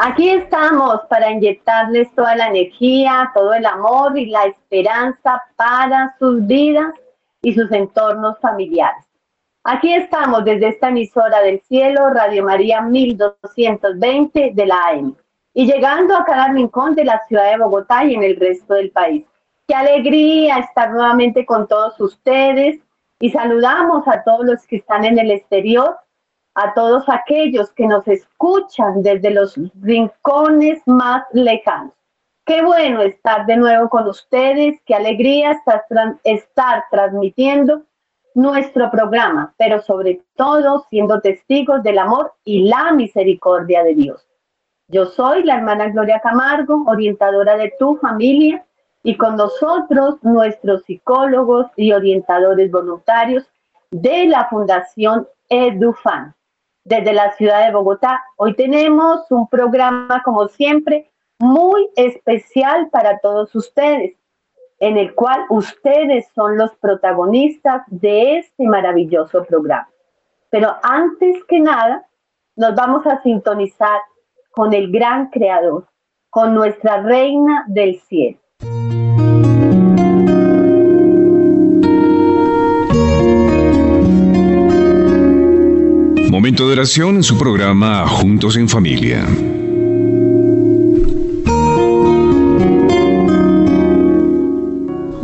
Aquí estamos para inyectarles toda la energía, todo el amor y la esperanza para sus vidas y sus entornos familiares. Aquí estamos desde esta emisora del cielo, Radio María 1220 de la AM, y llegando a cada rincón de la ciudad de Bogotá y en el resto del país. Qué alegría estar nuevamente con todos ustedes y saludamos a todos los que están en el exterior a todos aquellos que nos escuchan desde los rincones más lejanos. Qué bueno estar de nuevo con ustedes, qué alegría estar, transmitiendo nuestro programa, pero sobre todo siendo testigos del amor y la misericordia de Dios. Yo soy la hermana Gloria Camargo, orientadora de tu familia, y con nosotros nuestros psicólogos y orientadores voluntarios de la Fundación EduFan desde la ciudad de Bogotá. Hoy tenemos un programa, como siempre, muy especial para todos ustedes, en el cual ustedes son los protagonistas de este maravilloso programa. Pero antes que nada, nos vamos a sintonizar con el gran creador, con nuestra reina del cielo. Momento de oración en su programa Juntos en Familia.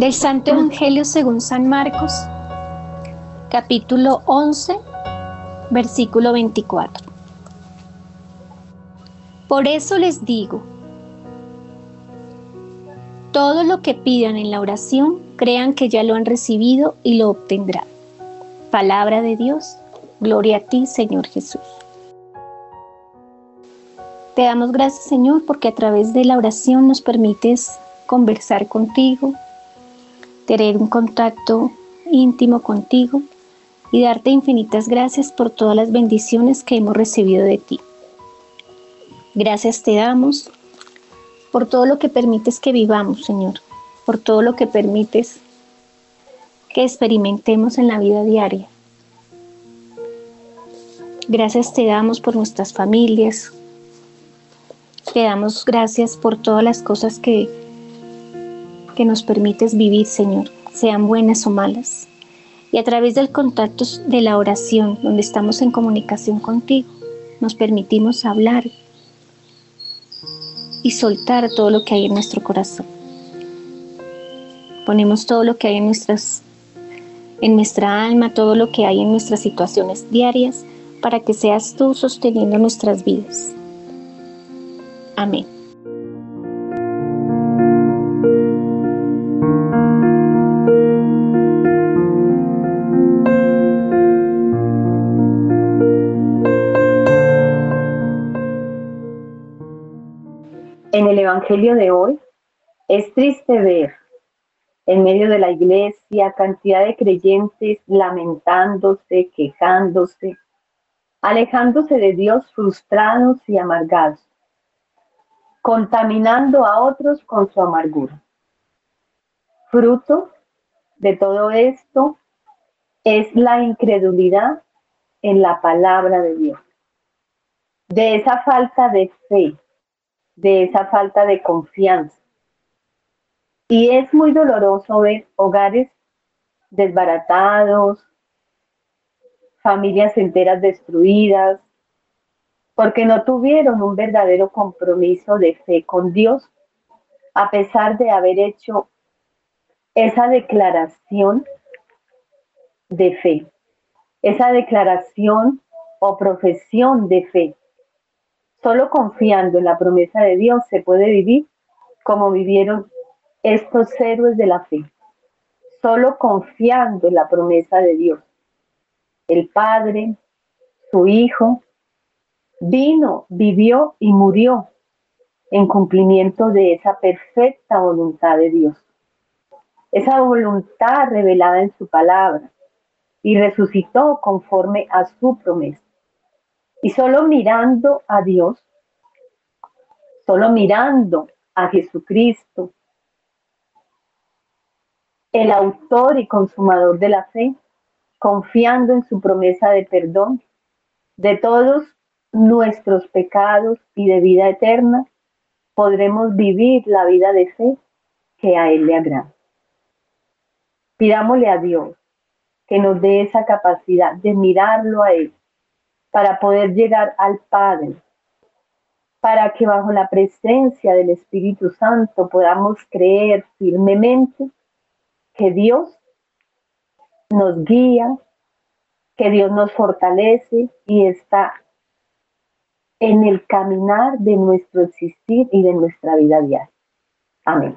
Del Santo Evangelio según San Marcos, capítulo 11, versículo 24. Por eso les digo, todo lo que pidan en la oración, crean que ya lo han recibido y lo obtendrán. Palabra de Dios Gloria a ti, Señor Jesús. Te damos gracias, Señor, porque a través de la oración nos permites conversar contigo, tener un contacto íntimo contigo y darte infinitas gracias por todas las bendiciones que hemos recibido de ti. Gracias te damos por todo lo que permites que vivamos, Señor, por todo lo que permites que experimentemos en la vida diaria. Gracias te damos por nuestras familias. Te damos gracias por todas las cosas que, que nos permites vivir, Señor, sean buenas o malas. Y a través del contacto de la oración, donde estamos en comunicación contigo, nos permitimos hablar y soltar todo lo que hay en nuestro corazón. Ponemos todo lo que hay en nuestras en nuestra alma, todo lo que hay en nuestras situaciones diarias para que seas tú sosteniendo nuestras vidas. Amén. En el Evangelio de hoy es triste ver en medio de la iglesia cantidad de creyentes lamentándose, quejándose, alejándose de Dios frustrados y amargados, contaminando a otros con su amargura. Fruto de todo esto es la incredulidad en la palabra de Dios, de esa falta de fe, de esa falta de confianza. Y es muy doloroso ver hogares desbaratados, familias enteras destruidas, porque no tuvieron un verdadero compromiso de fe con Dios, a pesar de haber hecho esa declaración de fe, esa declaración o profesión de fe. Solo confiando en la promesa de Dios se puede vivir como vivieron estos héroes de la fe. Solo confiando en la promesa de Dios el Padre, su Hijo, vino, vivió y murió en cumplimiento de esa perfecta voluntad de Dios. Esa voluntad revelada en su palabra y resucitó conforme a su promesa. Y solo mirando a Dios, solo mirando a Jesucristo, el autor y consumador de la fe, confiando en su promesa de perdón de todos nuestros pecados y de vida eterna, podremos vivir la vida de fe que a Él le agrada. Pidámosle a Dios que nos dé esa capacidad de mirarlo a Él para poder llegar al Padre, para que bajo la presencia del Espíritu Santo podamos creer firmemente que Dios nos guía, que Dios nos fortalece y está en el caminar de nuestro existir y de nuestra vida diaria. Amén.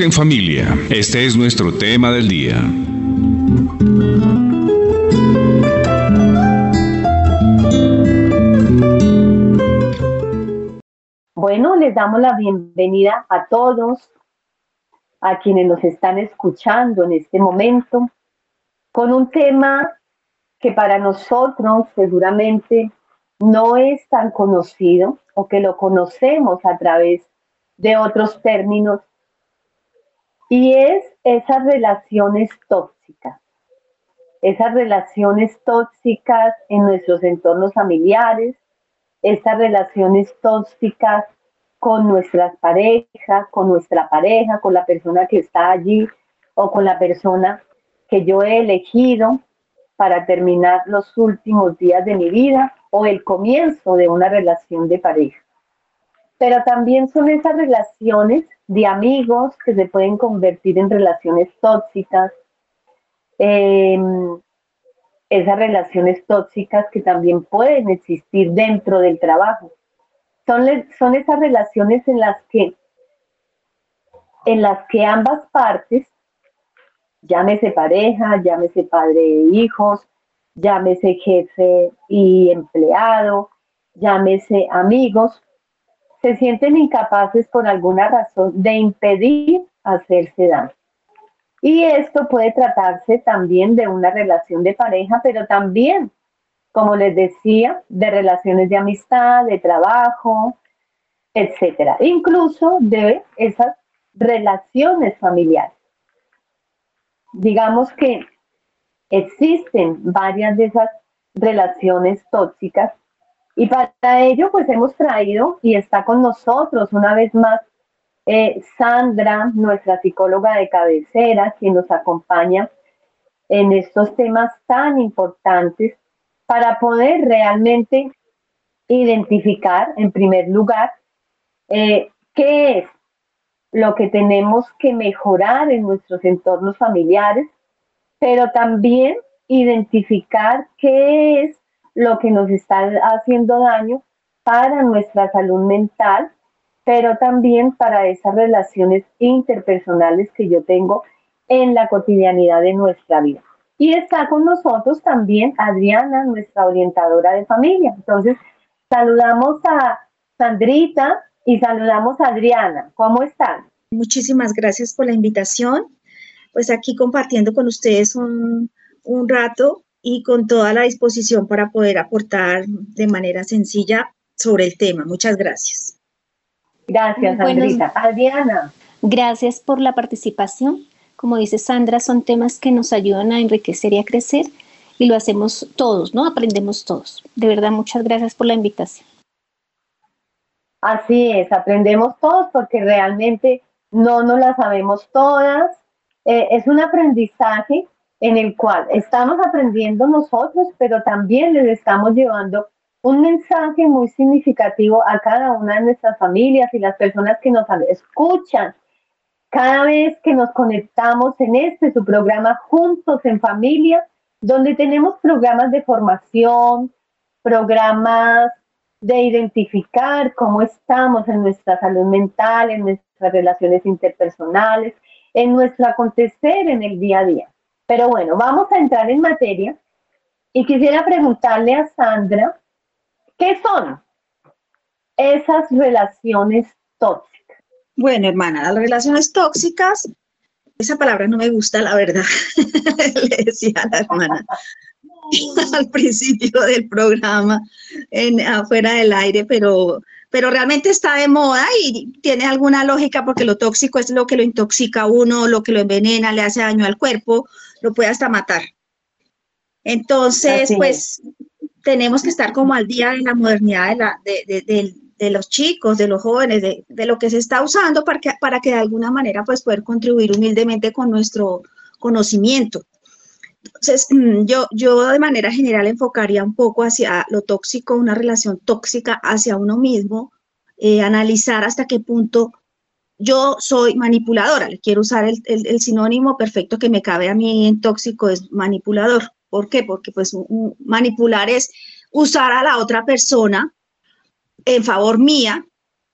En familia, este es nuestro tema del día. Bueno, les damos la bienvenida a todos, a quienes nos están escuchando en este momento, con un tema que para nosotros seguramente no es tan conocido o que lo conocemos a través de otros términos, y es esas relaciones tóxicas, esas relaciones tóxicas en nuestros entornos familiares, esas relaciones tóxicas con nuestras parejas, con nuestra pareja, con la persona que está allí o con la persona que yo he elegido para terminar los últimos días de mi vida o el comienzo de una relación de pareja. Pero también son esas relaciones de amigos que se pueden convertir en relaciones tóxicas, eh, esas relaciones tóxicas que también pueden existir dentro del trabajo. Son, son esas relaciones en las que en las que ambas partes, llámese pareja, llámese padre e hijos, llámese jefe y empleado, llámese amigos, se sienten incapaces por alguna razón de impedir hacerse daño. Y esto puede tratarse también de una relación de pareja, pero también, como les decía, de relaciones de amistad, de trabajo, etcétera, incluso de esas relaciones familiares. Digamos que existen varias de esas relaciones tóxicas y para ello pues hemos traído y está con nosotros una vez más eh, Sandra, nuestra psicóloga de cabecera, quien nos acompaña en estos temas tan importantes para poder realmente identificar en primer lugar eh, qué es lo que tenemos que mejorar en nuestros entornos familiares, pero también identificar qué es lo que nos está haciendo daño para nuestra salud mental, pero también para esas relaciones interpersonales que yo tengo en la cotidianidad de nuestra vida. Y está con nosotros también Adriana, nuestra orientadora de familia. Entonces, saludamos a Sandrita y saludamos a Adriana. ¿Cómo están? Muchísimas gracias por la invitación. Pues aquí compartiendo con ustedes un, un rato y con toda la disposición para poder aportar de manera sencilla sobre el tema. Muchas gracias. Gracias, Andrita. Adriana. Gracias por la participación. Como dice Sandra, son temas que nos ayudan a enriquecer y a crecer y lo hacemos todos, ¿no? Aprendemos todos. De verdad, muchas gracias por la invitación. Así es, aprendemos todos porque realmente no nos las sabemos todas. Eh, es un aprendizaje en el cual estamos aprendiendo nosotros, pero también les estamos llevando un mensaje muy significativo a cada una de nuestras familias y las personas que nos escuchan. Cada vez que nos conectamos en este, su programa Juntos en Familia, donde tenemos programas de formación, programas de identificar cómo estamos en nuestra salud mental, en nuestras relaciones interpersonales, en nuestro acontecer en el día a día. Pero bueno, vamos a entrar en materia y quisiera preguntarle a Sandra, ¿qué son esas relaciones tóxicas? Bueno, hermana, las relaciones tóxicas, esa palabra no me gusta, la verdad, le decía a la hermana al principio del programa, en, afuera del aire, pero, pero realmente está de moda y tiene alguna lógica porque lo tóxico es lo que lo intoxica a uno, lo que lo envenena, le hace daño al cuerpo, lo puede hasta matar. Entonces, pues tenemos que estar como al día de la modernidad de, los chicos, de los jóvenes, de, lo que se está usando para que, para que de alguna manera pues poder contribuir humildemente con nuestro conocimiento. Entonces, mm, yo, yo de manera general enfocaría un poco hacia lo tóxico, una relación tóxica hacia uno mismo, eh, analizar hasta qué punto yo soy manipuladora, le quiero usar el, sinónimo perfecto que me cabe a mí en tóxico es manipulador. ¿Por qué? Porque pues manipular es usar a la otra persona en favor mía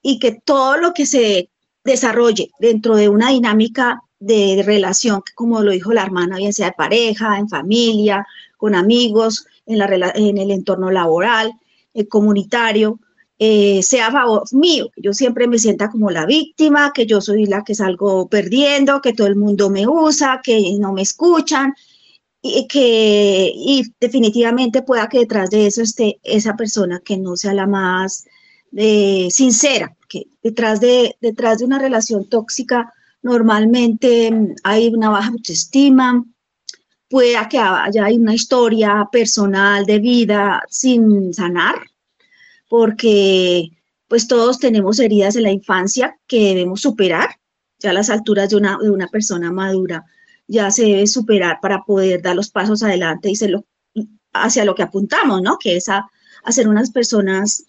y que todo lo que se desarrolle dentro de una dinámica de relación, como lo dijo la hermana, bien sea de pareja, en familia, con amigos, en, la, en el entorno laboral, el comunitario, eh, sea a favor mío, que yo siempre me sienta como la víctima, que yo soy la que salgo perdiendo, que todo el mundo me usa, que no me escuchan, y que y definitivamente pueda que detrás de eso esté esa persona que no sea la más eh, sincera, que detrás de, detrás de una relación tóxica normalmente mm, hay una baja autoestima, pueda que haya una historia personal de vida sin sanar, porque pues todos tenemos heridas de la infancia que debemos superar, ya a las alturas de una, de una persona madura ya se debe superar para poder dar los pasos adelante y lo, hacia lo que apuntamos, ¿no? Que es a, ser unas personas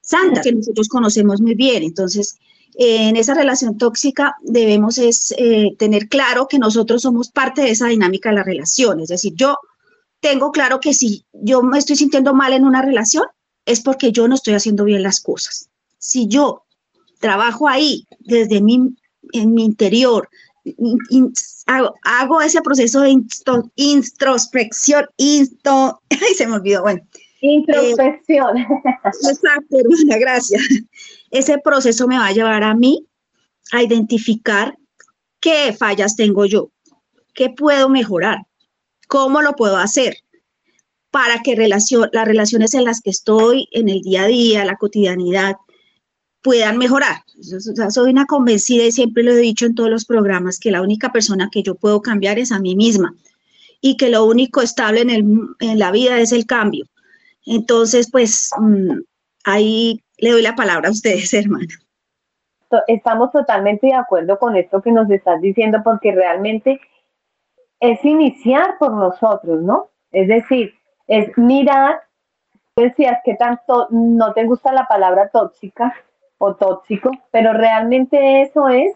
santas que nosotros conocemos muy bien. Entonces, en esa relación tóxica debemos es, eh, tener claro que nosotros somos parte de esa dinámica de la relación. Es decir, yo tengo claro que si yo me estoy sintiendo mal en una relación, es porque yo no estoy haciendo bien las cosas. Si yo trabajo ahí desde mi, en mi interior, hago, ese proceso de introspección, insto, ay, se me olvidó, bueno. Introspección. Eh, exacto, gracias. Ese proceso me va a llevar a mí a identificar qué fallas tengo yo, qué puedo mejorar, cómo lo puedo hacer, para que relación, las relaciones en las que estoy en el día a día, la cotidianidad, puedan mejorar. soy una convencida y siempre lo he dicho en todos los programas que la única persona que yo puedo cambiar es a mí misma y que lo único estable en, el, en la vida es el cambio. Entonces, pues mm, ahí le doy la palabra a ustedes, hermana. Estamos totalmente de acuerdo con esto que nos estás diciendo porque realmente es iniciar por nosotros, ¿no? Es decir, es mirar, decías que tanto no te gusta la palabra tóxica o tóxico, pero realmente eso es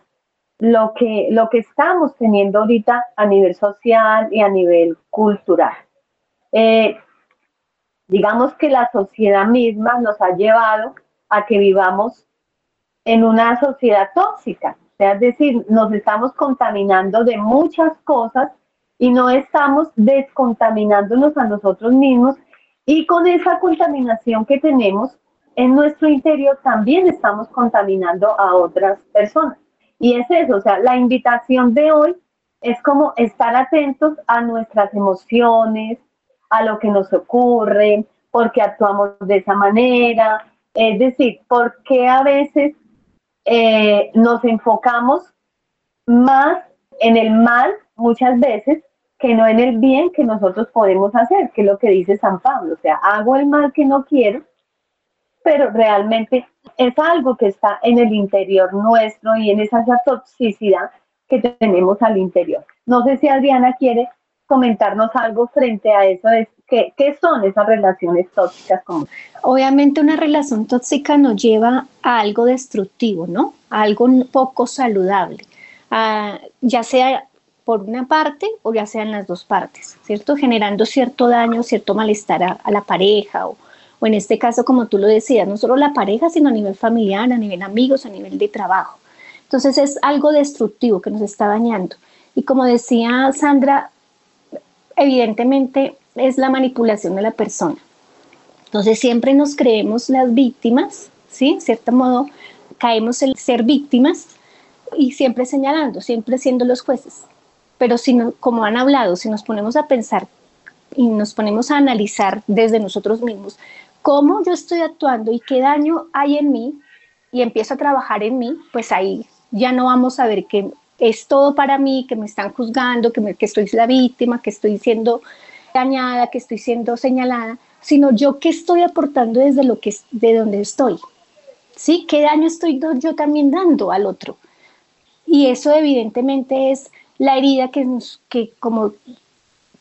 lo que, lo que estamos teniendo ahorita a nivel social y a nivel cultural. Eh, digamos que la sociedad misma nos ha llevado a que vivamos en una sociedad tóxica, es decir, nos estamos contaminando de muchas cosas y no estamos descontaminándonos a nosotros mismos y con esa contaminación que tenemos en nuestro interior también estamos contaminando a otras personas. Y es eso, o sea, la invitación de hoy es como estar atentos a nuestras emociones, a lo que nos ocurre, por qué actuamos de esa manera, es decir, por qué a veces eh, nos enfocamos más en el mal muchas veces que no en el bien que nosotros podemos hacer, que es lo que dice San Pablo, o sea, hago el mal que no quiero, pero realmente es algo que está en el interior nuestro y en esa toxicidad que tenemos al interior. No sé si Adriana quiere comentarnos algo frente a eso, es ¿qué, qué son esas relaciones tóxicas? Como? Obviamente una relación tóxica nos lleva a algo destructivo, ¿no? A algo poco saludable, ya sea por una parte o ya sea en las dos partes, ¿cierto? Generando cierto daño, cierto malestar a, la pareja o, o, en este caso, como tú lo decías, no solo la pareja, sino a nivel familiar, a nivel amigos, a nivel de trabajo. Entonces es algo destructivo que nos está dañando. Y como decía Sandra, evidentemente es la manipulación de la persona. Entonces siempre nos creemos las víctimas, ¿sí? En cierto modo caemos en ser víctimas y siempre señalando, siempre siendo los jueces. Pero si no, como han hablado, si nos ponemos a pensar y nos ponemos a analizar desde nosotros mismos cómo yo estoy actuando y qué daño hay en mí y empiezo a trabajar en mí, pues ahí ya no vamos a ver que es todo para mí, que me están juzgando, que, me, que estoy la víctima, que estoy siendo dañada, que estoy siendo señalada, sino yo qué estoy aportando desde lo que de donde estoy. ¿Sí? ¿Qué daño estoy yo también dando al otro? Y eso evidentemente es la herida que, que como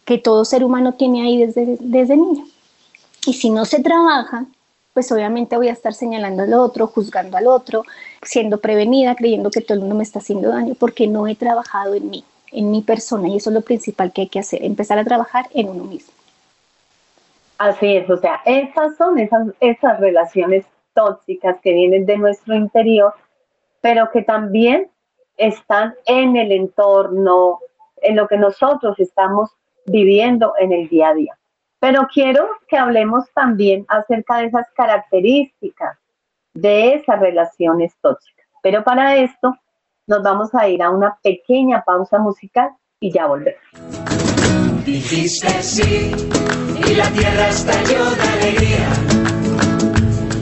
que todo ser humano tiene ahí desde, desde niño. Y si no se trabaja, pues obviamente voy a estar señalando al otro, juzgando al otro, siendo prevenida, creyendo que todo el mundo me está haciendo daño, porque no he trabajado en mí, en mi persona, y eso es lo principal que hay que hacer, empezar a trabajar en uno mismo. Así es, o sea, esas son esas, esas relaciones tóxicas que vienen de nuestro interior, pero que también están en el entorno, en lo que nosotros estamos viviendo en el día a día. Pero quiero que hablemos también acerca de esas características de esas relaciones tóxicas. Pero para esto nos vamos a ir a una pequeña pausa musical y ya volvemos. Dijiste y la tierra estalló de alegría.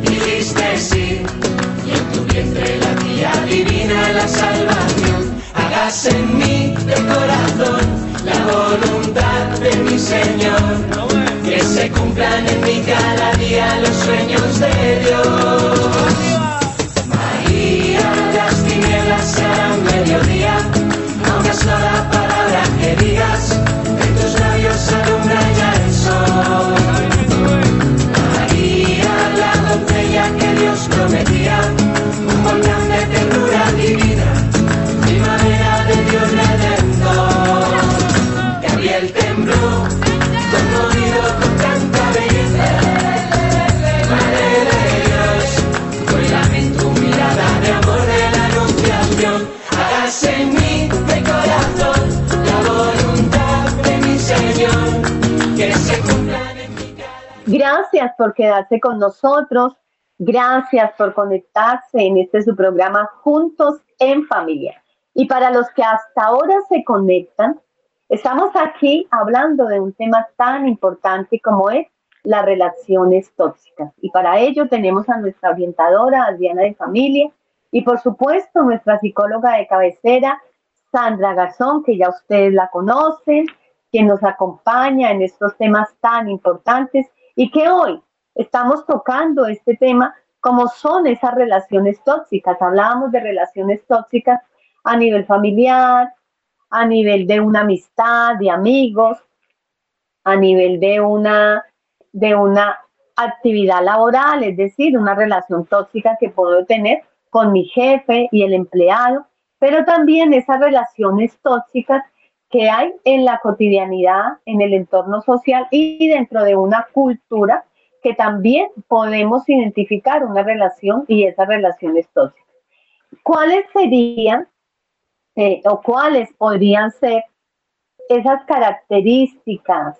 Dijiste sí y en tu vientre la tía divina la salvación. Hagas en mí de corazón la voluntad de mi Señor que se cumplan en mí cada día los sueños de Dios. María, las tinieblas serán mediodía, Gracias por quedarse con nosotros. Gracias por conectarse en este su programa Juntos en Familia. Y para los que hasta ahora se conectan, Estamos aquí hablando de un tema tan importante como es las relaciones tóxicas. Y para ello tenemos a nuestra orientadora, Adriana de Familia, y por supuesto nuestra psicóloga de cabecera, Sandra Garzón, que ya ustedes la conocen, quien nos acompaña en estos temas tan importantes y que hoy estamos tocando este tema como son esas relaciones tóxicas. Hablábamos de relaciones tóxicas a nivel familiar, a nivel de una amistad, de amigos, a nivel de una, de una actividad laboral, es decir, una relación tóxica que puedo tener con mi jefe y el empleado, pero también esas relaciones tóxicas que hay en la cotidianidad, en el entorno social y dentro de una cultura que también podemos identificar una relación y esas relaciones tóxicas. ¿Cuáles serían eh, o cuáles podrían ser esas características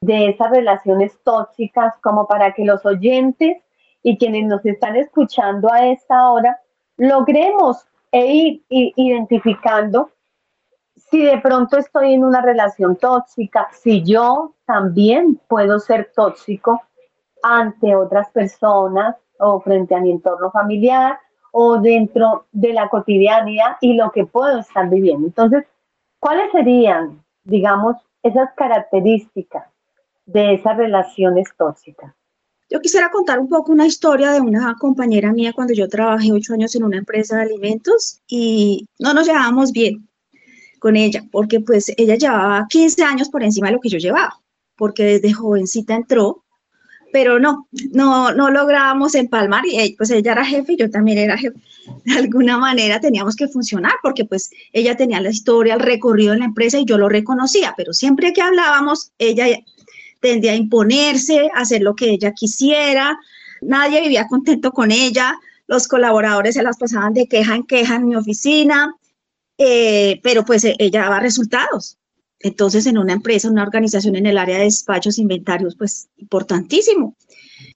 de esas relaciones tóxicas como para que los oyentes y quienes nos están escuchando a esta hora logremos e ir identificando si de pronto estoy en una relación tóxica, si yo también puedo ser tóxico ante otras personas o frente a mi entorno familiar o dentro de la cotidianidad y lo que puedo estar viviendo. Entonces, ¿cuáles serían, digamos, esas características de esas relaciones tóxicas? Yo quisiera contar un poco una historia de una compañera mía cuando yo trabajé ocho años en una empresa de alimentos y no nos llevábamos bien con ella, porque pues ella llevaba 15 años por encima de lo que yo llevaba, porque desde jovencita entró, pero no, no, no lográbamos empalmar y pues ella era jefe y yo también era jefe. De alguna manera teníamos que funcionar porque pues ella tenía la historia, el recorrido en la empresa y yo lo reconocía, pero siempre que hablábamos, ella tendía a imponerse, hacer lo que ella quisiera, nadie vivía contento con ella, los colaboradores se las pasaban de queja en queja en mi oficina, eh, pero pues eh, ella daba resultados. Entonces, en una empresa, una organización en el área de despachos, inventarios, pues importantísimo.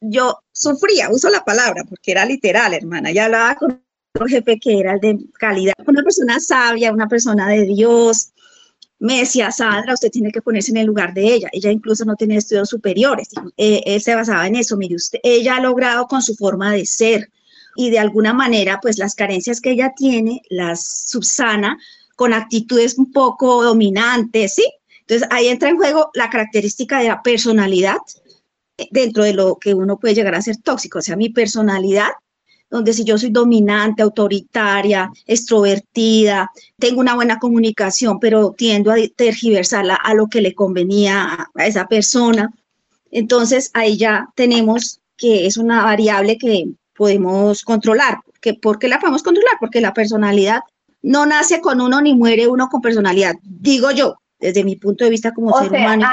Yo sufría, uso la palabra porque era literal, hermana. Ya hablaba con otro jefe que era el de calidad, una persona sabia, una persona de Dios. Me decía, Sandra, usted tiene que ponerse en el lugar de ella. Ella incluso no tenía estudios superiores. Eh, él se basaba en eso. Mire, usted, ella ha logrado con su forma de ser, y de alguna manera pues las carencias que ella tiene las subsana con actitudes un poco dominantes, ¿sí? Entonces ahí entra en juego la característica de la personalidad dentro de lo que uno puede llegar a ser tóxico, o sea, mi personalidad, donde si yo soy dominante, autoritaria, extrovertida, tengo una buena comunicación, pero tiendo a tergiversarla a lo que le convenía a esa persona, entonces ahí ya tenemos que es una variable que podemos controlar. ¿Por qué la podemos controlar? Porque la personalidad no nace con uno ni muere uno con personalidad, digo yo, desde mi punto de vista como ser humano.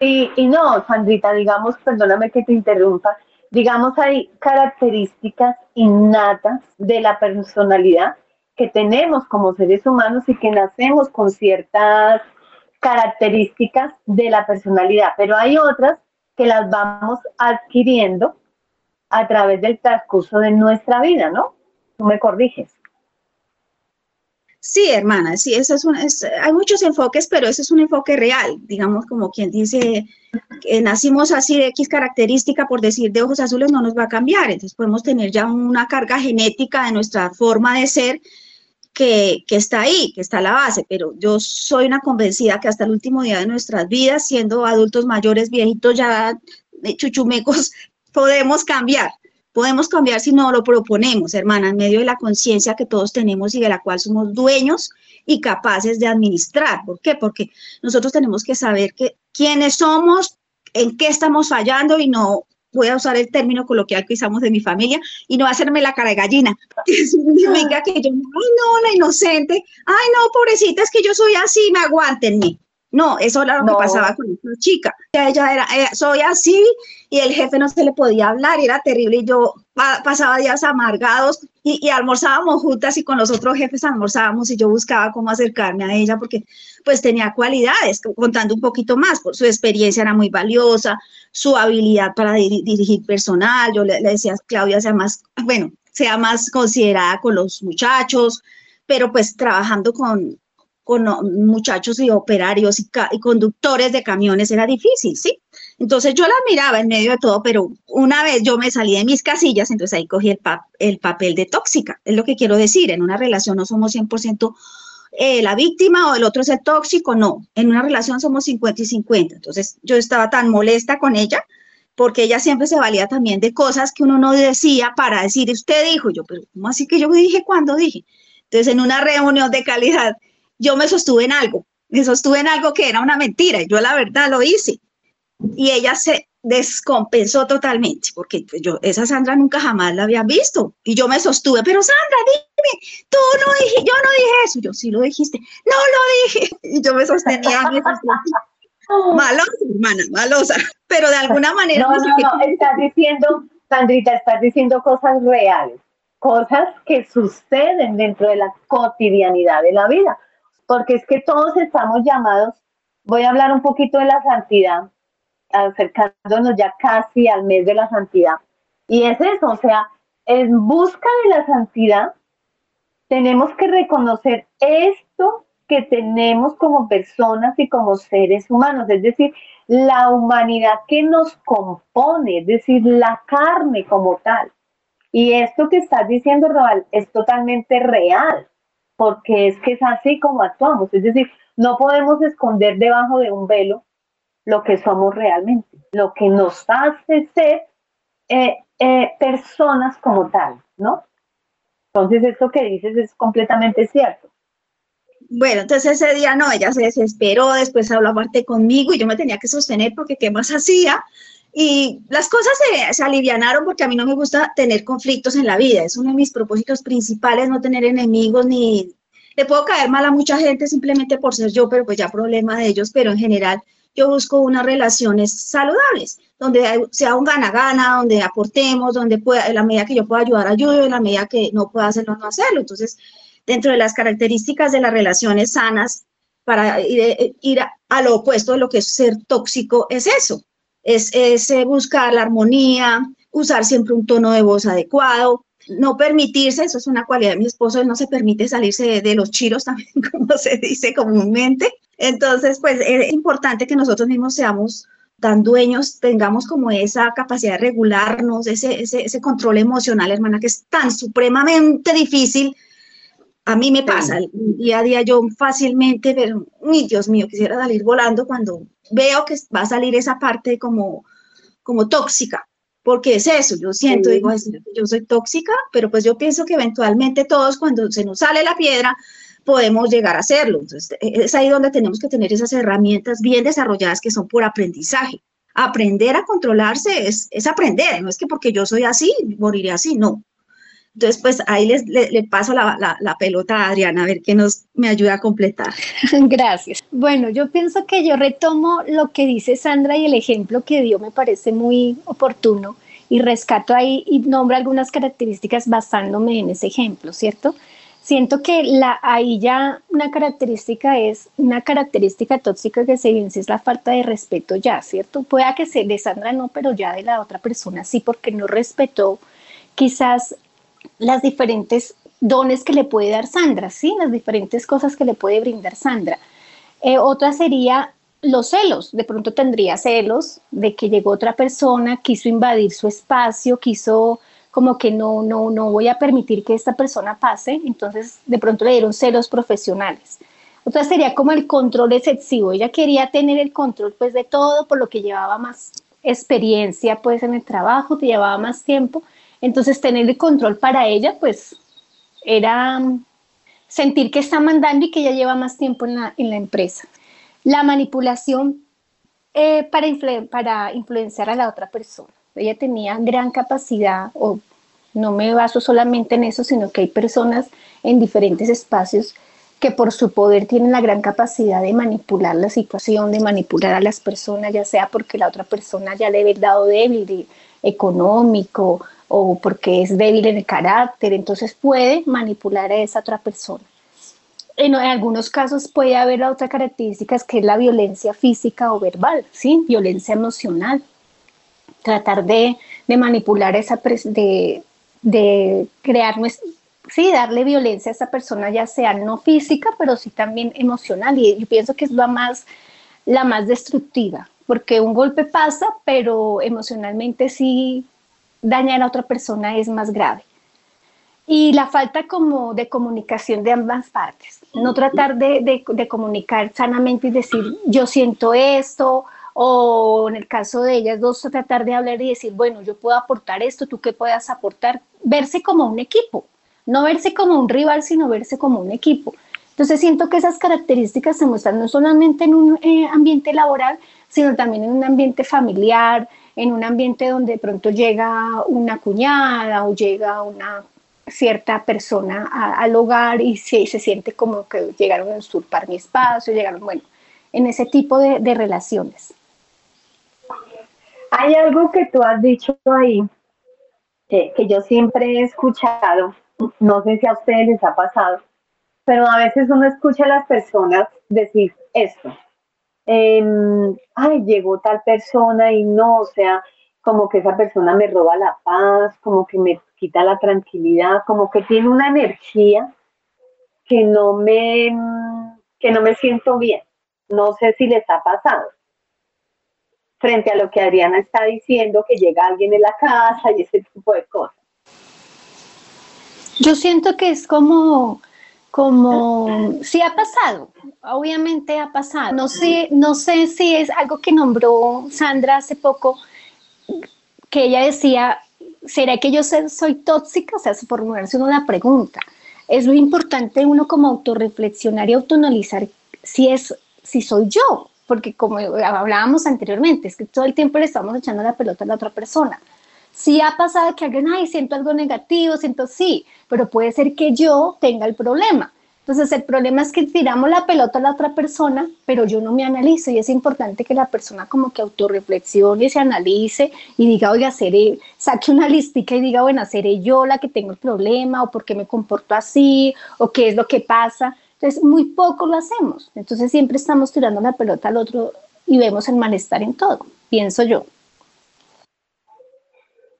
y, y no, Sandrita, digamos, perdóname que te interrumpa, digamos, hay características innatas de la personalidad que tenemos como seres humanos y que nacemos con ciertas características de la personalidad, pero hay otras que las vamos adquiriendo a través del transcurso de nuestra vida, ¿no? Tú me corriges. Sí, hermana, sí, eso es un, hay muchos enfoques, pero ese es un enfoque real, digamos, como quien dice que nacimos así de X característica, por decir de ojos azules, no nos va a cambiar, entonces podemos tener ya una carga genética de nuestra forma de ser que, que está ahí, que está a la base, pero yo soy una convencida que hasta el último día de nuestras vidas, siendo adultos mayores, viejitos ya chuchumecos, podemos cambiar. Podemos cambiar si no lo proponemos, hermana, en medio de la conciencia que todos tenemos y de la cual somos dueños y capaces de administrar. ¿Por qué? Porque nosotros tenemos que saber que, quiénes somos, en qué estamos fallando y no voy a usar el término coloquial que usamos de mi familia y no hacerme la cara de gallina. significa que yo, ay no, la inocente, ay no, pobrecita, es que yo soy así, me aguantenme. No, eso era lo que pasaba con esta chica. Ella era, eh, soy así y el jefe no se le podía hablar y era terrible y yo pasaba días amargados y, y, almorzábamos juntas y con los otros jefes almorzábamos y yo buscaba cómo acercarme a ella porque pues tenía cualidades, contando un poquito más, por su experiencia era muy valiosa, su habilidad para dirigir personal, yo le, le decía a Claudia sea más, bueno, sea más considerada con los muchachos, pero pues trabajando con, con muchachos y operarios y, conductores de camiones era difícil, ¿sí? Entonces yo la miraba en medio de todo, pero una vez yo me salí de mis casillas, entonces ahí cogí el, el papel de tóxica, es lo que quiero decir, en una relación no somos 100% eh, la víctima o el otro es el tóxico, no, en una relación somos 50 y 50, entonces yo estaba tan molesta con ella porque ella siempre se valía también de cosas que uno no decía para decir, usted dijo, yo, pero ¿cómo así que yo dije cuando dije? Entonces, en una reunión de calidad, yo me sostuve en algo, me sostuve en algo que era una mentira, yo la verdad lo hice. Y ella se descompensó totalmente, porque pues, yo, esa Sandra nunca jamás la había visto, y yo me sostuve, pero Sandra, dime, tú no dijiste, yo no dije eso, yo sí lo dijiste, no lo dije, y yo me sostenía, me malosa, hermana, malosa, pero de alguna manera... No, no, no, estás diciendo, Sandrita, estás diciendo cosas reales, cosas que suceden dentro de la cotidianidad de la vida porque es que todos estamos llamados, voy a hablar un poquito de la santidad, acercándonos ya casi al mes de la santidad. Y es eso, o sea, en busca de la santidad tenemos que reconocer esto que tenemos como personas y como seres humanos, es decir, la humanidad que nos compone, es decir, la carne como tal. Y esto que estás diciendo, Roal, es totalmente real, porque es que es así como actuamos, es decir, no podemos esconder debajo de un velo lo que somos realmente, lo que nos hace ser eh, eh, personas como tal, ¿no? Entonces, esto que dices es completamente cierto. Bueno, entonces ese día no, ella se desesperó, después habló aparte conmigo y yo me tenía que sostener porque qué más hacía. Y las cosas se, se, alivianaron porque a mí no me gusta tener conflictos en la vida. Es uno de mis propósitos principales, no tener enemigos ni... Le puedo caer mal a mucha gente simplemente por ser yo, pero pues ya problema de ellos, pero en general yo busco unas relaciones saludables, donde sea un gana-gana, donde aportemos, donde pueda, en la medida que yo pueda ayudar, ayudo, en la medida que no pueda hacerlo, no hacerlo. Entonces, dentro de las características de las relaciones sanas, para ir, a, lo opuesto de lo que es ser tóxico, es eso, es, es eh, buscar la armonía, usar siempre un tono de voz adecuado, no permitirse, eso es una cualidad de mi esposo, él no se permite salirse de, los chiros también, como se dice comúnmente, entonces, pues es importante que nosotros mismos seamos tan dueños, tengamos como esa capacidad de regularnos, ese, ese, control emocional, hermana, que es tan supremamente difícil. A mí me pasa, día a día yo fácilmente, pero, uy, Dios mío, quisiera salir volando cuando veo que va a salir esa parte como, como tóxica, porque es eso, yo siento, digo, yo soy tóxica, pero pues yo pienso que eventualmente todos cuando se nos sale la piedra, podemos llegar a hacerlo. Entonces, e, es ahí donde tenemos que tener esas herramientas bien desarrolladas que son por aprendizaje. Aprender a controlarse es, es aprender, no es que porque yo soy así, moriré así, no. Entonces, pues ahí les, le, paso la, pelota a Adriana, a ver qué nos me ayuda a completar. Gracias. Bueno, yo pienso que yo retomo lo que dice Sandra y el ejemplo que dio me parece muy oportuno y rescato ahí y nombro algunas características basándome en ese ejemplo, ¿cierto? siento que ahí ya una característica es, una característica tóxica que se evidencia es la falta de respeto ya, ¿cierto? Pueda que se de Sandra no, pero ya de la otra persona sí, porque no respetó quizás las diferentes dones que le puede dar Sandra, ¿sí? Las diferentes cosas que le puede brindar Sandra. Eh, otra sería los celos. De pronto tendría celos de que llegó otra persona, quiso invadir su espacio, quiso como que no, no, no voy a permitir que esta persona pase, entonces de pronto le dieron celos profesionales. Otra sería como el control excesivo, ella quería tener el control pues de todo por lo que llevaba más experiencia pues en el trabajo, te llevaba más tiempo, entonces tener el control para ella pues era sentir que está mandando y que ella lleva más tiempo en la, empresa. La manipulación eh, para, influenciar a la otra persona. Ella tenía gran capacidad o no me baso solamente en eso, sino que hay personas en diferentes espacios que por su poder tienen la gran capacidad de manipular la situación, de manipular a las personas, ya sea porque la otra persona ya le ha dado débil económico o porque es débil en el carácter, entonces puede manipular a esa otra persona. En, algunos casos puede haber otra característica que es la violencia física o verbal, ¿sí? violencia emocional. Tratar de, de manipular esa de, de crear, sí, darle violencia a esa persona, ya sea no física, pero sí también emocional. Y yo pienso que es la más, la más destructiva, porque un golpe pasa, pero emocionalmente sí dañar a otra persona es más grave. Y la falta como de comunicación de ambas partes, no tratar de, de, de comunicar sanamente y decir, yo siento esto, o en el caso de ellas dos, tratar de hablar y decir, bueno, yo puedo aportar esto, tú qué puedas aportar, verse como un equipo, no verse como un rival, sino verse como un equipo. Entonces siento que esas características se muestran no solamente en un eh, ambiente laboral, sino también en un ambiente familiar, en un ambiente donde de pronto llega una cuñada o llega una cierta persona al hogar y se, se, siente como que llegaron a usurpar mi espacio, llegaron, bueno, en ese tipo de, de relaciones. Hay algo que tú has dicho ahí, que, yo siempre he escuchado, no sé si a ustedes les ha pasado, pero a veces uno escucha a las personas decir esto. Ay, llegó tal persona y no, o sea, como que esa persona me roba la paz, como que me quita la tranquilidad, como que tiene una energía que no me, que no me siento bien. No sé si les ha pasado. Frente a lo que Adriana está diciendo, que llega alguien en la casa y ese tipo de cosas. Yo siento que es como, como, sí ha pasado, obviamente ha pasado. No sé, no sé si es algo que nombró Sandra hace poco, que ella decía, ¿será que yo soy tóxica? O sea, formularse una pregunta. Es muy importante uno como autorreflexionar y autoanalizar si es, si soy yo, porque como hablábamos anteriormente, es que todo el tiempo le estamos echando la pelota a la otra persona. Si ha pasado que alguien, ay, siento algo negativo, siento sí, pero puede ser que yo tenga el problema. Entonces, el problema es que tiramos la pelota a la otra persona, pero yo no me analizo y es importante que la persona como que autorreflexione, se analice y diga, oiga, seré, saque una listica y diga, bueno, seré yo la que tengo el problema o por qué me comporto así o qué es lo que pasa. Entonces, muy poco lo hacemos. Entonces, siempre estamos tirando la pelota al otro y vemos el malestar en todo, pienso yo.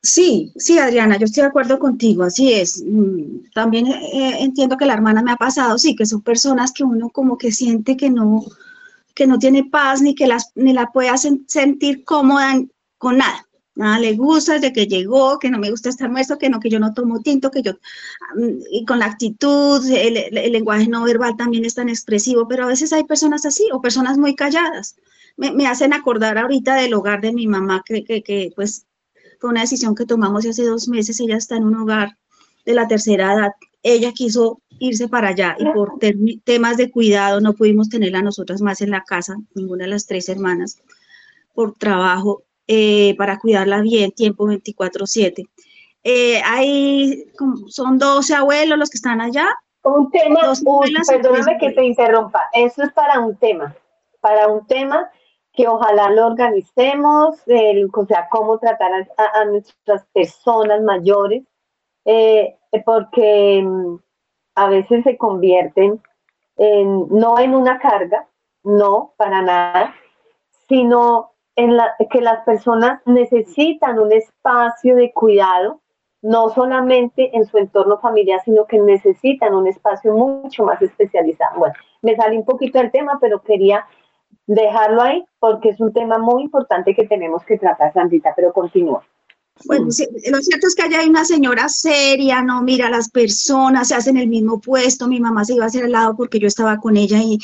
Sí, sí, Adriana, yo estoy de acuerdo contigo, así es. Mm, también eh, entiendo que la hermana me ha pasado, sí, que son personas que uno como que siente que no, que no tiene paz ni que las, ni la puede sentir cómoda con nada. Nada le gusta desde que llegó, que no me gusta estar muerto, que no, que yo no tomo tinto, que yo, mm, y con la actitud, el, lenguaje no verbal también es tan expresivo, pero a veces hay personas así o personas muy calladas. Me, me hacen acordar ahorita del hogar de mi mamá, que, que, que pues fue una decisión que tomamos hace dos meses. Ella está en un hogar de la tercera edad. Ella quiso irse para allá y por temas de cuidado no pudimos tenerla nosotras más en la casa, ninguna de las tres hermanas, por trabajo, eh, para cuidarla bien, tiempo 24/7. Eh, hay, son 12 abuelos los que están allá. Un tema, perdóname que te interrumpa, eso es para un tema, para un tema que ojalá lo organicemos, o sea, cómo tratar a, nuestras personas mayores, eh, porque mm, a veces se convierten en, no en una carga, no, para nada, sino en la, que las personas necesitan un espacio de cuidado, no solamente en su entorno familiar, sino que necesitan un espacio mucho más especializado. Bueno, me salí un poquito del tema, pero quería dejarlo ahí porque es un tema muy importante que tenemos que tratar, Sandita, pero continúa. Bueno, lo cierto es que allá hay una señora seria, no mira a las personas, se hacen el mismo puesto, mi mamá se iba a hacer al lado porque yo estaba con ella y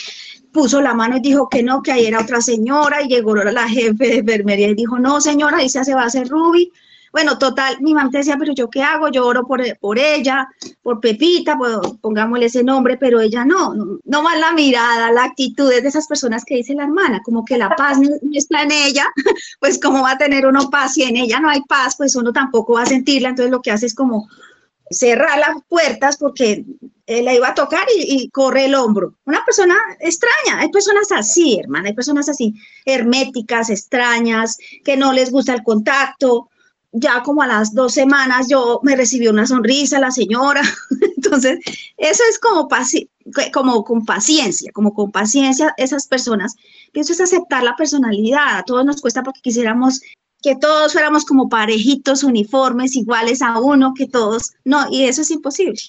puso la mano y dijo que no, que ahí era otra señora y llegó la jefe de enfermería y dijo, no señora, ahí se va a hacer Ruby, bueno, total, mi mamá decía, pero yo qué hago, yo oro por, por ella, por Pepita, pongámosle ese nombre, pero ella no, no, no la mirada, la actitud de esas personas que dice la hermana, como que la paz no, está en ella, pues cómo va a tener uno paz si en ella no hay paz, pues uno tampoco va a sentirla, entonces lo que hace es como cerrar las puertas porque la iba a tocar y, y, corre el hombro. Una persona extraña, hay personas así, hermana, hay personas así, herméticas, extrañas, que no les gusta el contacto, ya como a las dos semanas yo me recibió una sonrisa la señora. Entonces, eso es como, como con paciencia, como con paciencia esas personas. Eso es aceptar la personalidad. A todos nos cuesta porque quisiéramos que todos fuéramos como parejitos, uniformes, iguales a uno, que todos. No, y eso es imposible.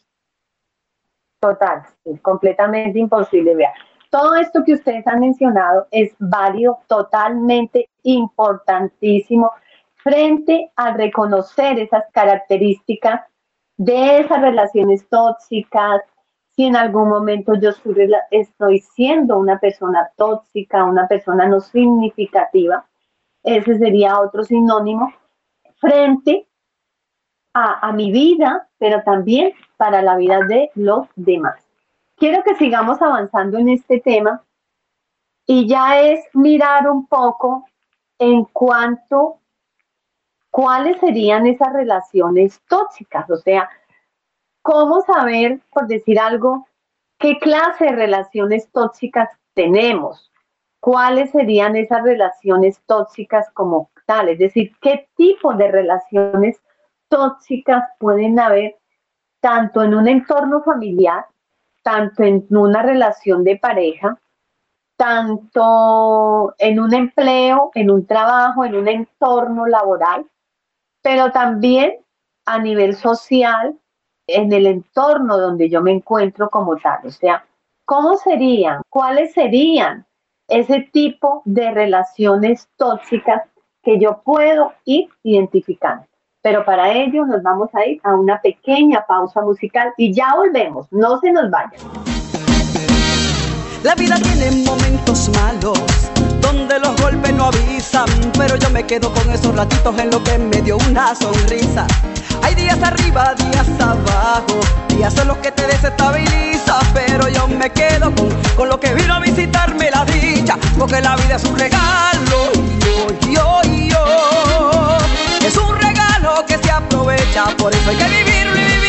Total, es completamente imposible. Vea, todo esto que ustedes han mencionado es válido, totalmente importantísimo frente a reconocer esas características de esas relaciones tóxicas, si en algún momento yo estoy siendo una persona tóxica, una persona no significativa, ese sería otro sinónimo, frente a, a, mi vida, pero también para la vida de los demás. Quiero que sigamos avanzando en este tema y ya es mirar un poco en cuanto ¿cuáles serían esas relaciones tóxicas? O sea, ¿cómo saber, por decir algo, qué clase de relaciones tóxicas tenemos? ¿Cuáles serían esas relaciones tóxicas como tal? Es decir, ¿qué tipo de relaciones tóxicas pueden haber tanto en un entorno familiar, tanto en una relación de pareja, tanto en un empleo, en un trabajo, en un entorno laboral? Pero también a nivel social, en el entorno donde yo me encuentro como tal. O sea, ¿cómo serían? ¿Cuáles serían ese tipo de relaciones tóxicas que yo puedo ir identificando? Pero para ello nos vamos a ir a una pequeña pausa musical y ya volvemos. No se nos vayan. La vida tiene momentos malos donde los golpes no avisan, pero yo me quedo con esos ratitos en lo que me dio una sonrisa. Hay días arriba, días abajo, días en los que te desestabiliza, pero yo me quedo con, con lo que vino a visitarme la dicha, porque la vida es un regalo, yo, yo, yo, es un regalo que se aprovecha, por eso hay que vivirlo y vivirlo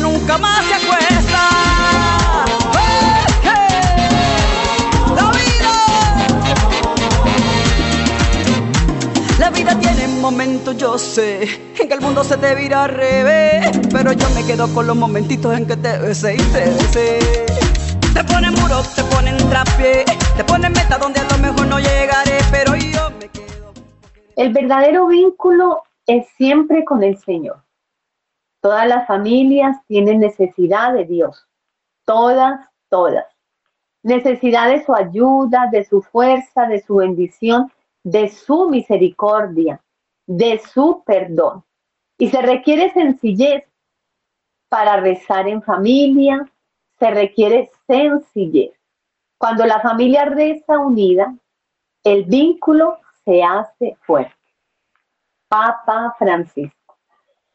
nunca más se acuesta. La vida tiene momentos, yo sé, en que el mundo se te vira al revés. Pero yo me quedo con los momentitos en que te besé y te besé. Te ponen muro, te ponen trapié, te ponen meta donde a lo mejor no llegaré, pero yo me quedo. El verdadero vínculo es siempre con el Señor. Todas las familias tienen necesidad de Dios. Todas, todas. Necesidad de su ayuda, de su fuerza, de su bendición, de su misericordia, de su perdón. Y se requiere sencillez para rezar en familia, se requiere sencillez. Cuando la familia reza unida, el vínculo se hace fuerte. Papa Francisco.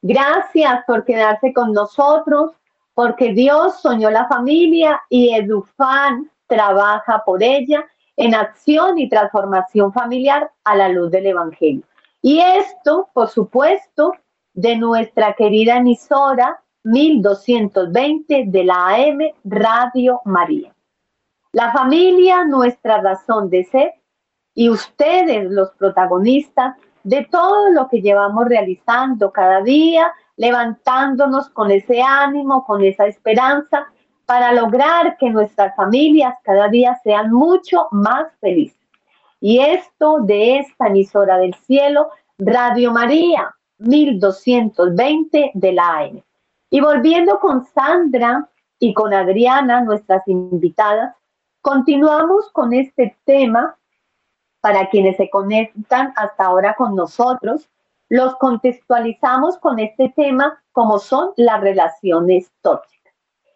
Gracias por quedarse con nosotros, porque Dios soñó la familia y Edufan trabaja por ella en acción y transformación familiar a la luz del Evangelio. Y esto, por supuesto, de nuestra querida emisora 1220 de la AM Radio María. La familia, nuestra razón de ser, y ustedes, los protagonistas de todo lo que llevamos realizando cada día, levantándonos con ese ánimo, con esa esperanza, para lograr que nuestras familias cada día sean mucho más felices. Y esto de esta emisora del cielo, Radio María 1220 de la AM. Y volviendo con Sandra y con Adriana, nuestras invitadas, continuamos con este tema para quienes se conectan hasta ahora con nosotros. Los contextualizamos con este tema como son las relaciones tóxicas.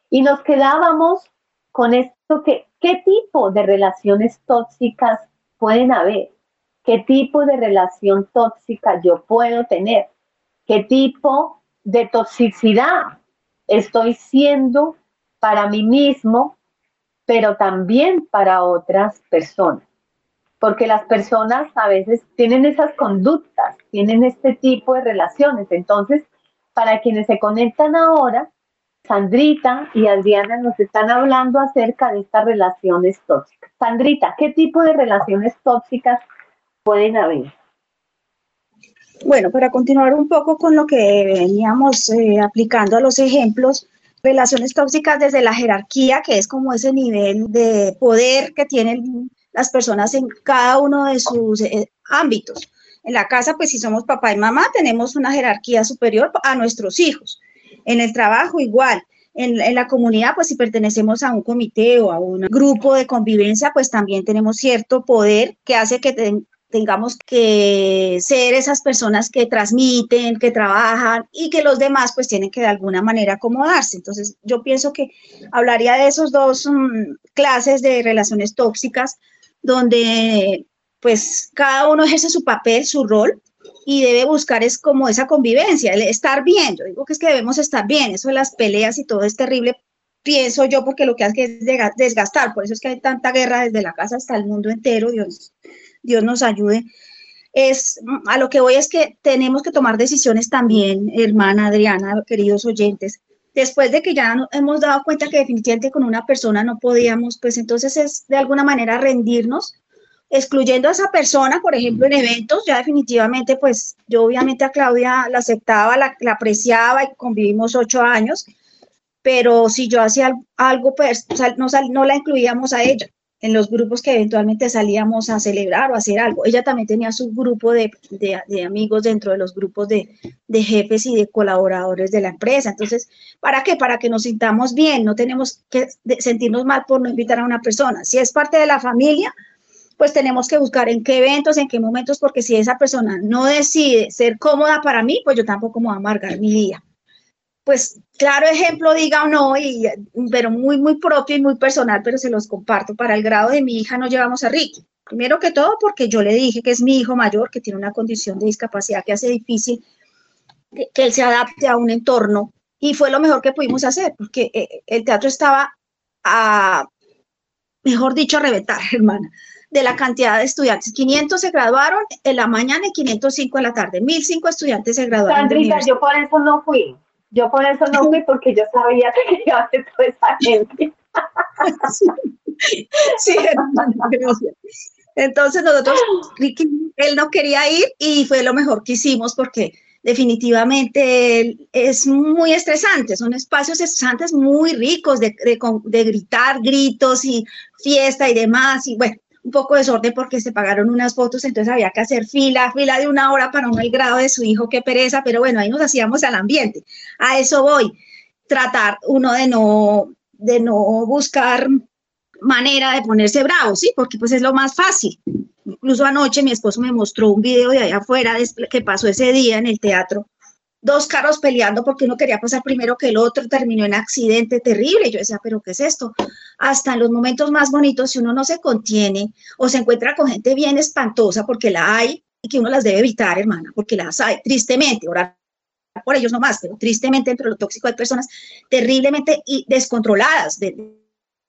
Y nos quedábamos con esto que, ¿qué tipo de relaciones tóxicas pueden haber? ¿Qué tipo de relación tóxica yo puedo tener? ¿Qué tipo de toxicidad estoy siendo para mí mismo, pero también para otras personas? Porque las personas a veces tienen esas conductas, tienen este tipo de relaciones. Entonces, para quienes se conectan ahora, Sandrita y Adriana nos están hablando acerca de estas relaciones tóxicas. Sandrita, ¿qué tipo de relaciones tóxicas pueden haber? Bueno, para continuar un poco con lo que veníamos eh, aplicando a los ejemplos, relaciones tóxicas desde la jerarquía, que es como ese nivel de poder que tienen las personas en cada uno de sus eh, ámbitos. En la casa, pues si somos papá y mamá, tenemos una jerarquía superior a nuestros hijos. En el trabajo, igual. En, en, la comunidad, pues si pertenecemos a un comité o a un grupo de convivencia, pues también tenemos cierto poder que hace que ten, tengamos que ser esas personas que transmiten, que trabajan y que los demás pues tienen que de alguna manera acomodarse. Entonces yo pienso que hablaría de esos dos um, clases de relaciones tóxicas donde pues cada uno ejerce su papel, su rol y debe buscar es como esa convivencia, el estar bien. Yo digo que es que debemos estar bien, eso de las peleas y todo es terrible, pienso yo, porque lo que hace es desgastar, por eso es que hay tanta guerra desde la casa hasta el mundo entero, Dios Dios nos ayude. Es, a lo que voy es que tenemos que tomar decisiones también, hermana Adriana, queridos oyentes. Después de que ya nos hemos dado cuenta que definitivamente con una persona no podíamos, pues entonces es de alguna manera rendirnos, excluyendo a esa persona, por ejemplo, en eventos, ya definitivamente, pues yo obviamente a Claudia la aceptaba, la, apreciaba y convivimos ocho años, pero si yo hacía algo, pues no, no la incluíamos a ella en los grupos que eventualmente salíamos a celebrar o hacer algo. Ella también tenía su grupo de, amigos dentro de los grupos de, jefes y de colaboradores de la empresa. Entonces, ¿para qué? Para que nos sintamos bien, no tenemos que sentirnos mal por no invitar a una persona. Si es parte de la familia, pues tenemos que buscar en qué eventos, en qué momentos, porque si esa persona no decide ser cómoda para mí, pues yo tampoco me voy a amargar mi día pues claro ejemplo, diga o no, y, pero muy, muy propio y muy personal, pero se los comparto. Para el grado de mi hija no llevamos a Ricky. Primero que todo porque yo le dije que es mi hijo mayor, que tiene una condición de discapacidad que hace difícil que, él se adapte a un entorno y fue lo mejor que pudimos hacer, porque eh, el teatro estaba a, mejor dicho, a reventar, hermana, de la cantidad de estudiantes. 500 se graduaron en la mañana y 505 en la tarde. 1005 estudiantes se graduaron. Sandrita, yo por eso no fui. Yo por eso no porque yo sabía que iba toda esa gente. sí, Entonces nosotros, él no quería ir y fue lo mejor que hicimos porque definitivamente es muy estresante, son espacios estresantes muy ricos de, de, gritar, gritos y fiesta y demás. Y bueno, un poco de desorden porque se pagaron unas fotos, entonces había que hacer fila, fila de una hora para uno el grado de su hijo, qué pereza, pero bueno, ahí nos hacíamos al ambiente. A eso voy, tratar uno de no, de no buscar manera de ponerse bravo, ¿sí? Porque pues es lo más fácil. Incluso anoche mi esposo me mostró un video de allá afuera que pasó ese día en el teatro dos carros peleando porque uno quería pasar primero que el otro, terminó en accidente terrible. Yo decía, pero ¿qué es esto? Hasta en los momentos más bonitos, si uno no se contiene o se encuentra con gente bien espantosa, porque la hay y que uno las debe evitar, hermana, porque las hay, tristemente, orar por ellos nomás, pero tristemente entre lo tóxico hay personas terriblemente descontroladas de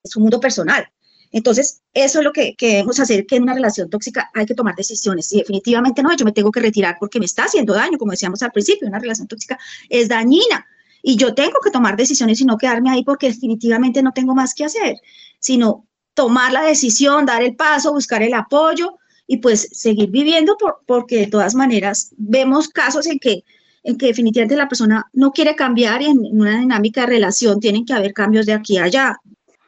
su mundo personal. Entonces, eso es lo que, debemos hacer, que en una relación tóxica hay que tomar decisiones. Y definitivamente no, yo me tengo que retirar porque me está haciendo daño, como decíamos al principio, una relación tóxica es dañina. Y yo tengo que tomar decisiones y no quedarme ahí porque definitivamente no tengo más que hacer, sino tomar la decisión, dar el paso, buscar el apoyo y pues seguir viviendo porque de todas maneras vemos casos en que, en que definitivamente la persona no quiere cambiar y en una dinámica de relación tienen que haber cambios de aquí a allá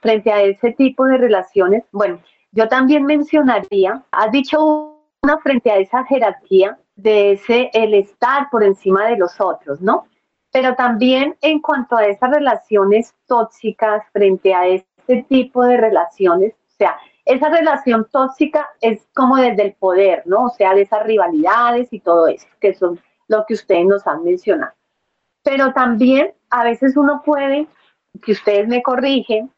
frente a ese tipo de relaciones, bueno, yo también mencionaría, has dicho una frente a esa jerarquía de ese el estar por encima de los otros, ¿no? Pero también en cuanto a esas relaciones tóxicas frente a este tipo de relaciones, o sea, esa relación tóxica es como desde el poder, ¿no? O sea, de esas rivalidades y todo eso, que son lo que ustedes nos han mencionado. Pero también a veces uno puede, que ustedes me corrigen,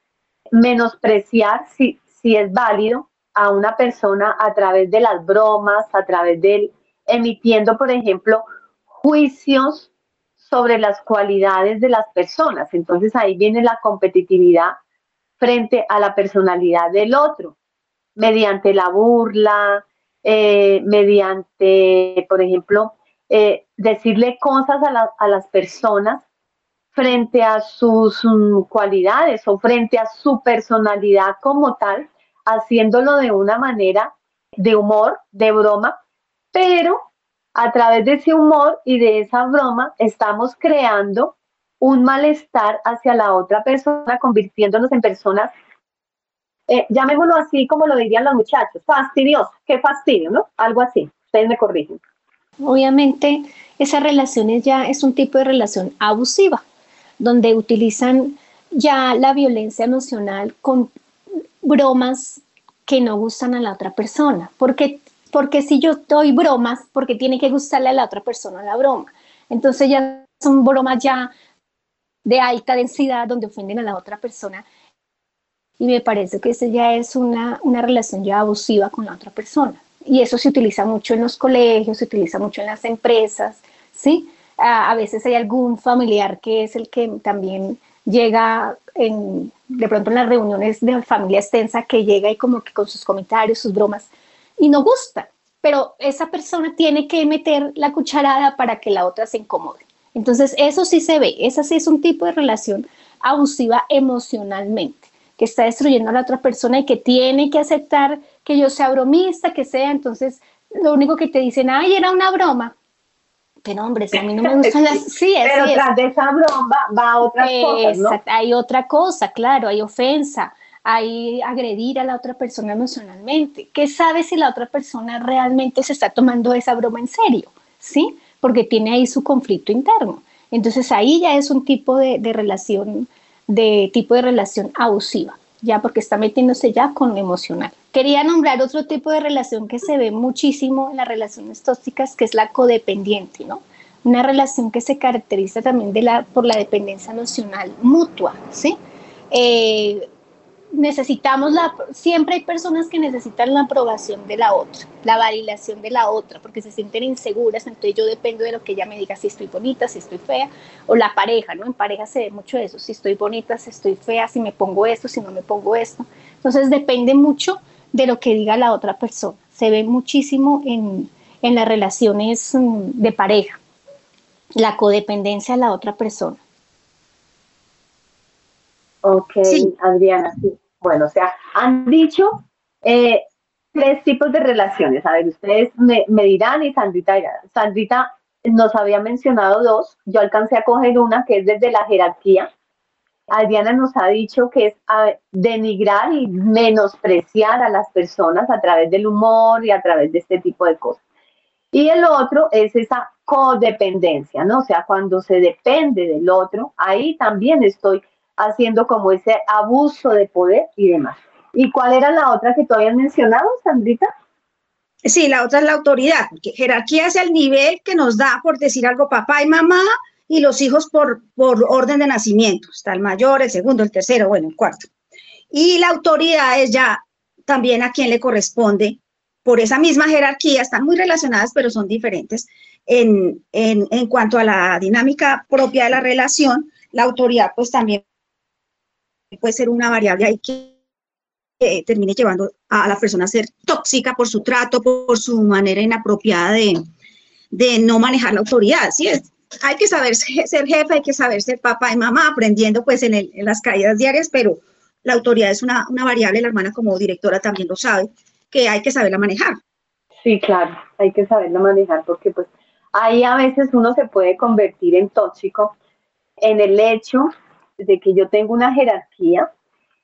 menospreciar, si, si es válido, a una persona a través de las bromas, a través de emitiendo, por ejemplo, juicios sobre las cualidades de las personas. Entonces ahí viene la competitividad frente a la personalidad del otro, mediante la burla, eh, mediante, por ejemplo, eh, decirle cosas a, a las personas frente a sus mm, cualidades o frente a su personalidad como tal, haciéndolo de una manera de humor, de broma, pero a través de ese humor y de esa broma estamos creando un malestar hacia la otra persona, convirtiéndonos en personas, eh, llamémoslo así como lo dirían los muchachos, fastidiosos, qué fastidio, ¿no? Algo así, ustedes me corrigen. Obviamente, esa relación ya es un tipo de relación abusiva donde utilizan ya la violencia emocional con bromas que no gustan a la otra persona. Porque, porque si yo doy bromas, porque tiene que gustarle a la otra persona la broma. Entonces ya son bromas ya de alta densidad donde ofenden a la otra persona. Y me parece que esa ya es una, una relación ya abusiva con la otra persona. Y eso se utiliza mucho en los colegios, se utiliza mucho en las empresas, ¿sí? A, veces hay algún familiar que es el que también llega en, de pronto en las reuniones de familia extensa que llega y como que con sus comentarios, sus bromas, y no gusta, pero esa persona tiene que meter la cucharada para que la otra se incomode. Entonces, eso sí se ve, ese sí es un tipo de relación abusiva emocionalmente, que está destruyendo a la otra persona y que tiene que aceptar que yo sea bromista, que sea, entonces lo único que te dicen, ay, era una broma. Pero hombre, si a mí no me gustan las... Sí, Pero tras de esa broma va otra cosa, ¿no? Hay otra cosa, claro, hay ofensa, hay agredir a la otra persona emocionalmente. ¿Qué sabe si la otra persona realmente se está tomando esa broma en serio? ¿Sí? Porque tiene ahí su conflicto interno. Entonces ahí ya es un tipo de, de relación, de tipo de relación abusiva, ya porque está metiéndose ya con lo emocional. Quería nombrar otro tipo de relación que se ve muchísimo en las relaciones tóxicas, que es la codependiente, ¿no? Una relación que se caracteriza también de la, por la dependencia emocional mutua, ¿sí? Eh, necesitamos la, siempre hay personas que necesitan la aprobación de la otra, la validación de la otra, porque se sienten inseguras, entonces yo dependo de lo que ella me diga, si estoy bonita, si estoy fea, o la pareja, ¿no? En pareja se ve mucho eso, si estoy bonita, si estoy fea, si me pongo esto, si no me pongo esto. Entonces depende mucho de lo que diga la otra persona. Se ve muchísimo en, en las relaciones mm, de pareja, la codependencia a la otra persona. Ok, Adriana, sí. Bueno, o sea, han dicho eh, tres tipos de relaciones. A ver, ustedes me, dirán y Sandrita dirá. Sandrita nos había mencionado dos. Yo alcancé a coger una que es desde la jerarquía. Adriana nos ha dicho que es denigrar y menospreciar a las personas a través del humor y a través de este tipo de cosas. Y el otro es esa codependencia, ¿no? O sea, cuando se depende del otro, ahí también estoy haciendo como ese abuso de poder y demás. ¿Y cuál era la otra que tú habías mencionado, Sandrita? Sí, la otra es la autoridad, porque jerarquía es el nivel que nos da, por decir algo, papá y mamá y los hijos por, por orden de nacimiento. Está el mayor, el segundo, el tercero, bueno, el cuarto. Y la autoridad es ya también a quien le corresponde por esa misma jerarquía, están muy relacionadas, pero son diferentes en, en, en cuanto a la dinámica propia de la relación. La autoridad pues también puede ser una variable ahí que termine llevando a la persona a ser tóxica por su trato, por, su manera inapropiada de, de, no manejar la autoridad. ¿sí? Es, hay que saber ser jefe, hay que saber ser papá y mamá, aprendiendo pues en, el, en las caídas diarias, pero la autoridad es una, una, variable, la hermana como directora también lo sabe, que hay que saberla manejar. Sí, claro, hay que saberla manejar porque pues ahí a veces uno se puede convertir en tóxico en el hecho de que yo tengo una jerarquía,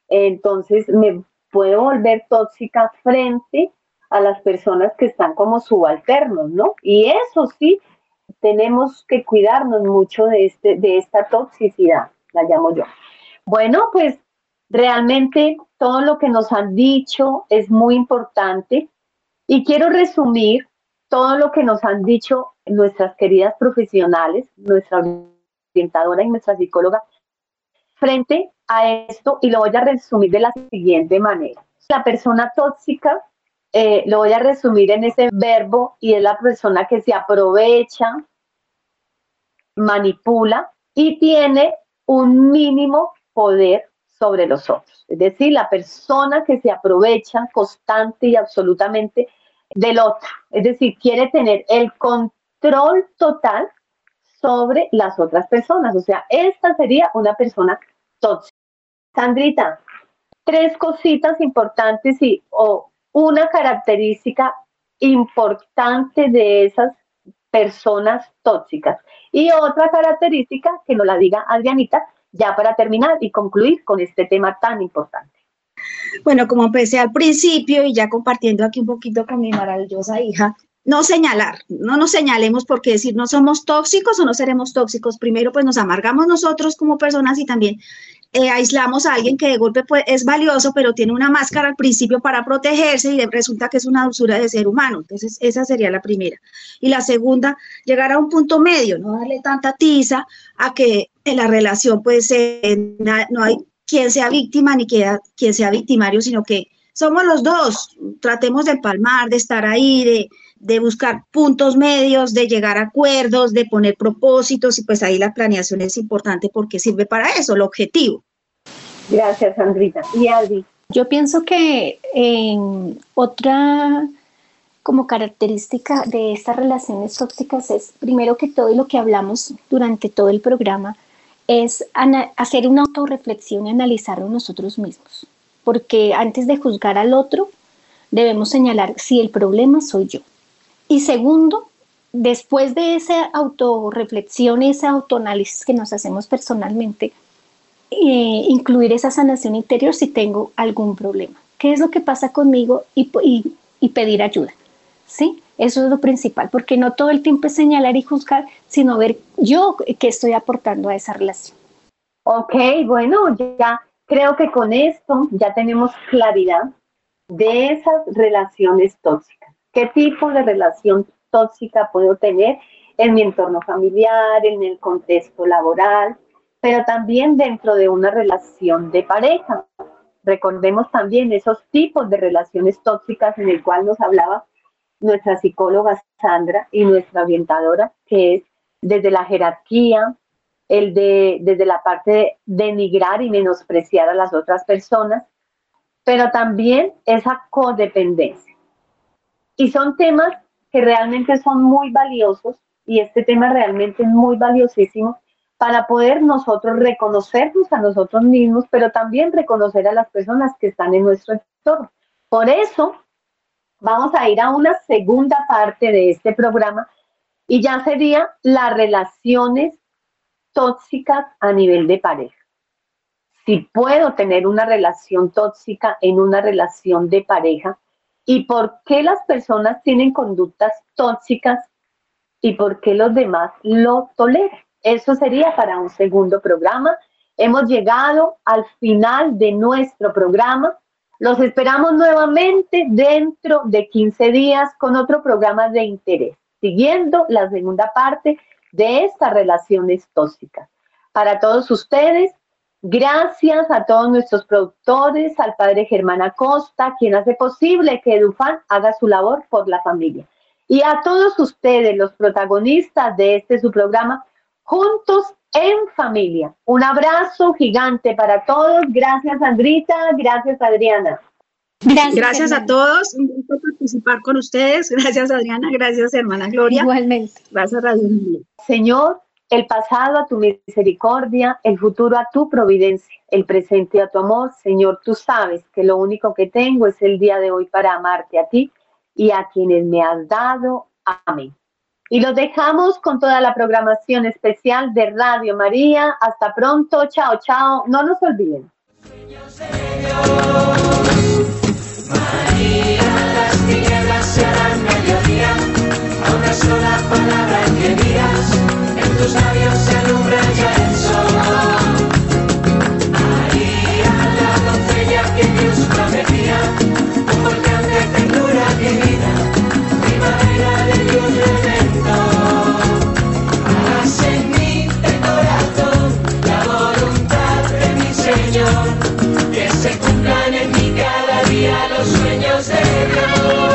entonces me puedo volver tóxica frente a las personas que están como subalternos, ¿no? Y eso sí, tenemos que cuidarnos mucho de, este, de esta toxicidad, la llamo yo. Bueno, pues realmente todo lo que nos han dicho es muy importante y quiero resumir todo lo que nos han dicho nuestras queridas profesionales, nuestra orientadora y nuestra psicóloga, frente a esto y lo voy a resumir de la siguiente manera. La persona tóxica, eh, lo voy a resumir en ese verbo y es la persona que se aprovecha, manipula y tiene un mínimo poder sobre los otros. Es decir, la persona que se aprovecha constante y absolutamente del otro. Es decir, quiere tener el control total sobre las otras personas. O sea, esta sería una persona tóxica. Sandrita, tres cositas importantes y o una característica importante de esas personas tóxicas. Y otra característica que nos la diga Adrianita, ya para terminar y concluir con este tema tan importante. Bueno, como empecé al principio y ya compartiendo aquí un poquito con mi maravillosa hija, no señalar, no nos señalemos porque decir no somos tóxicos o no seremos tóxicos. Primero, pues nos amargamos nosotros como personas y también eh, aislamos a alguien que de golpe pues, es valioso, pero tiene una máscara al principio para protegerse y resulta que es una dulzura de ser humano. Entonces, esa sería la primera. Y la segunda, llegar a un punto medio, no darle tanta tiza a que en la relación puede ser, no hay quien sea víctima ni quien sea victimario, sino que somos los dos. Tratemos de empalmar, de estar ahí, de de buscar puntos medios, de llegar a acuerdos, de poner propósitos y pues ahí la planeación es importante porque sirve para eso, el objetivo. Gracias, Sandrita. Y Aldi. Yo pienso que en otra como característica de estas relaciones tóxicas es primero que todo y lo que hablamos durante todo el programa, es hacer una autorreflexión y analizarlo nosotros mismos, porque antes de juzgar al otro, debemos señalar si el problema soy yo. Y segundo, después de esa autorreflexión, ese autoanálisis que nos hacemos personalmente, eh, incluir esa sanación interior si tengo algún problema. ¿Qué es lo que pasa conmigo? Y, pedir ayuda. ¿Sí? Eso es lo principal, porque no todo el tiempo es señalar y juzgar, sino ver yo qué estoy aportando a esa relación. Ok, bueno, ya creo que con esto ya tenemos claridad de esas relaciones tóxicas. ¿Qué tipo de relación tóxica puedo tener en mi entorno familiar, en el contexto laboral, pero también dentro de una relación de pareja? Recordemos también esos tipos de relaciones tóxicas en el cual nos hablaba nuestra psicóloga Sandra y nuestra orientadora, que es desde la jerarquía, el de, desde la parte de denigrar y menospreciar a las otras personas, pero también esa codependencia. Y son temas que realmente son muy valiosos y este tema realmente es muy valiosísimo para poder nosotros reconocernos a nosotros mismos, pero también reconocer a las personas que están en nuestro entorno. Por eso vamos a ir a una segunda parte de este programa y ya sería las relaciones tóxicas a nivel de pareja si puedo tener una relación tóxica en una relación de pareja y por qué las personas tienen conductas tóxicas y por qué los demás lo toleran. Eso sería para un segundo programa. Hemos llegado al final de nuestro programa. Los esperamos nuevamente dentro de 15 días con otro programa de interés, siguiendo la segunda parte de estas relaciones tóxicas. Para todos ustedes, Gracias a todos nuestros productores, al padre Germán Acosta, quien hace posible que Edufan haga su labor por la familia. Y a todos ustedes, los protagonistas de este su programa, Juntos en Familia. Un abrazo gigante para todos. Gracias, Andrita. Gracias, Adriana. Gracias, gracias a todos. Un gusto participar con ustedes. Gracias, Adriana. Gracias, hermana Gloria. Igualmente. Gracias, Radio Señor, el pasado a tu misericordia, el futuro a tu providencia, el presente a tu amor. Señor, tú sabes que lo único que tengo es el día de hoy para amarte a ti y a quienes me has dado. Amén. Y los dejamos con toda la programación especial de Radio María. Hasta pronto. Chao, chao. No nos olviden. María, las tinieblas serán mediodía, una sola palabra que digas tus labios se alumbra ya el sol. María, la doncella que Dios prometía, un volcán de ternura divina, primavera de Dios redentor. Haz en mí de corazón la voluntad de mi Señor, que se cumplan en mí cada día los sueños de Dios.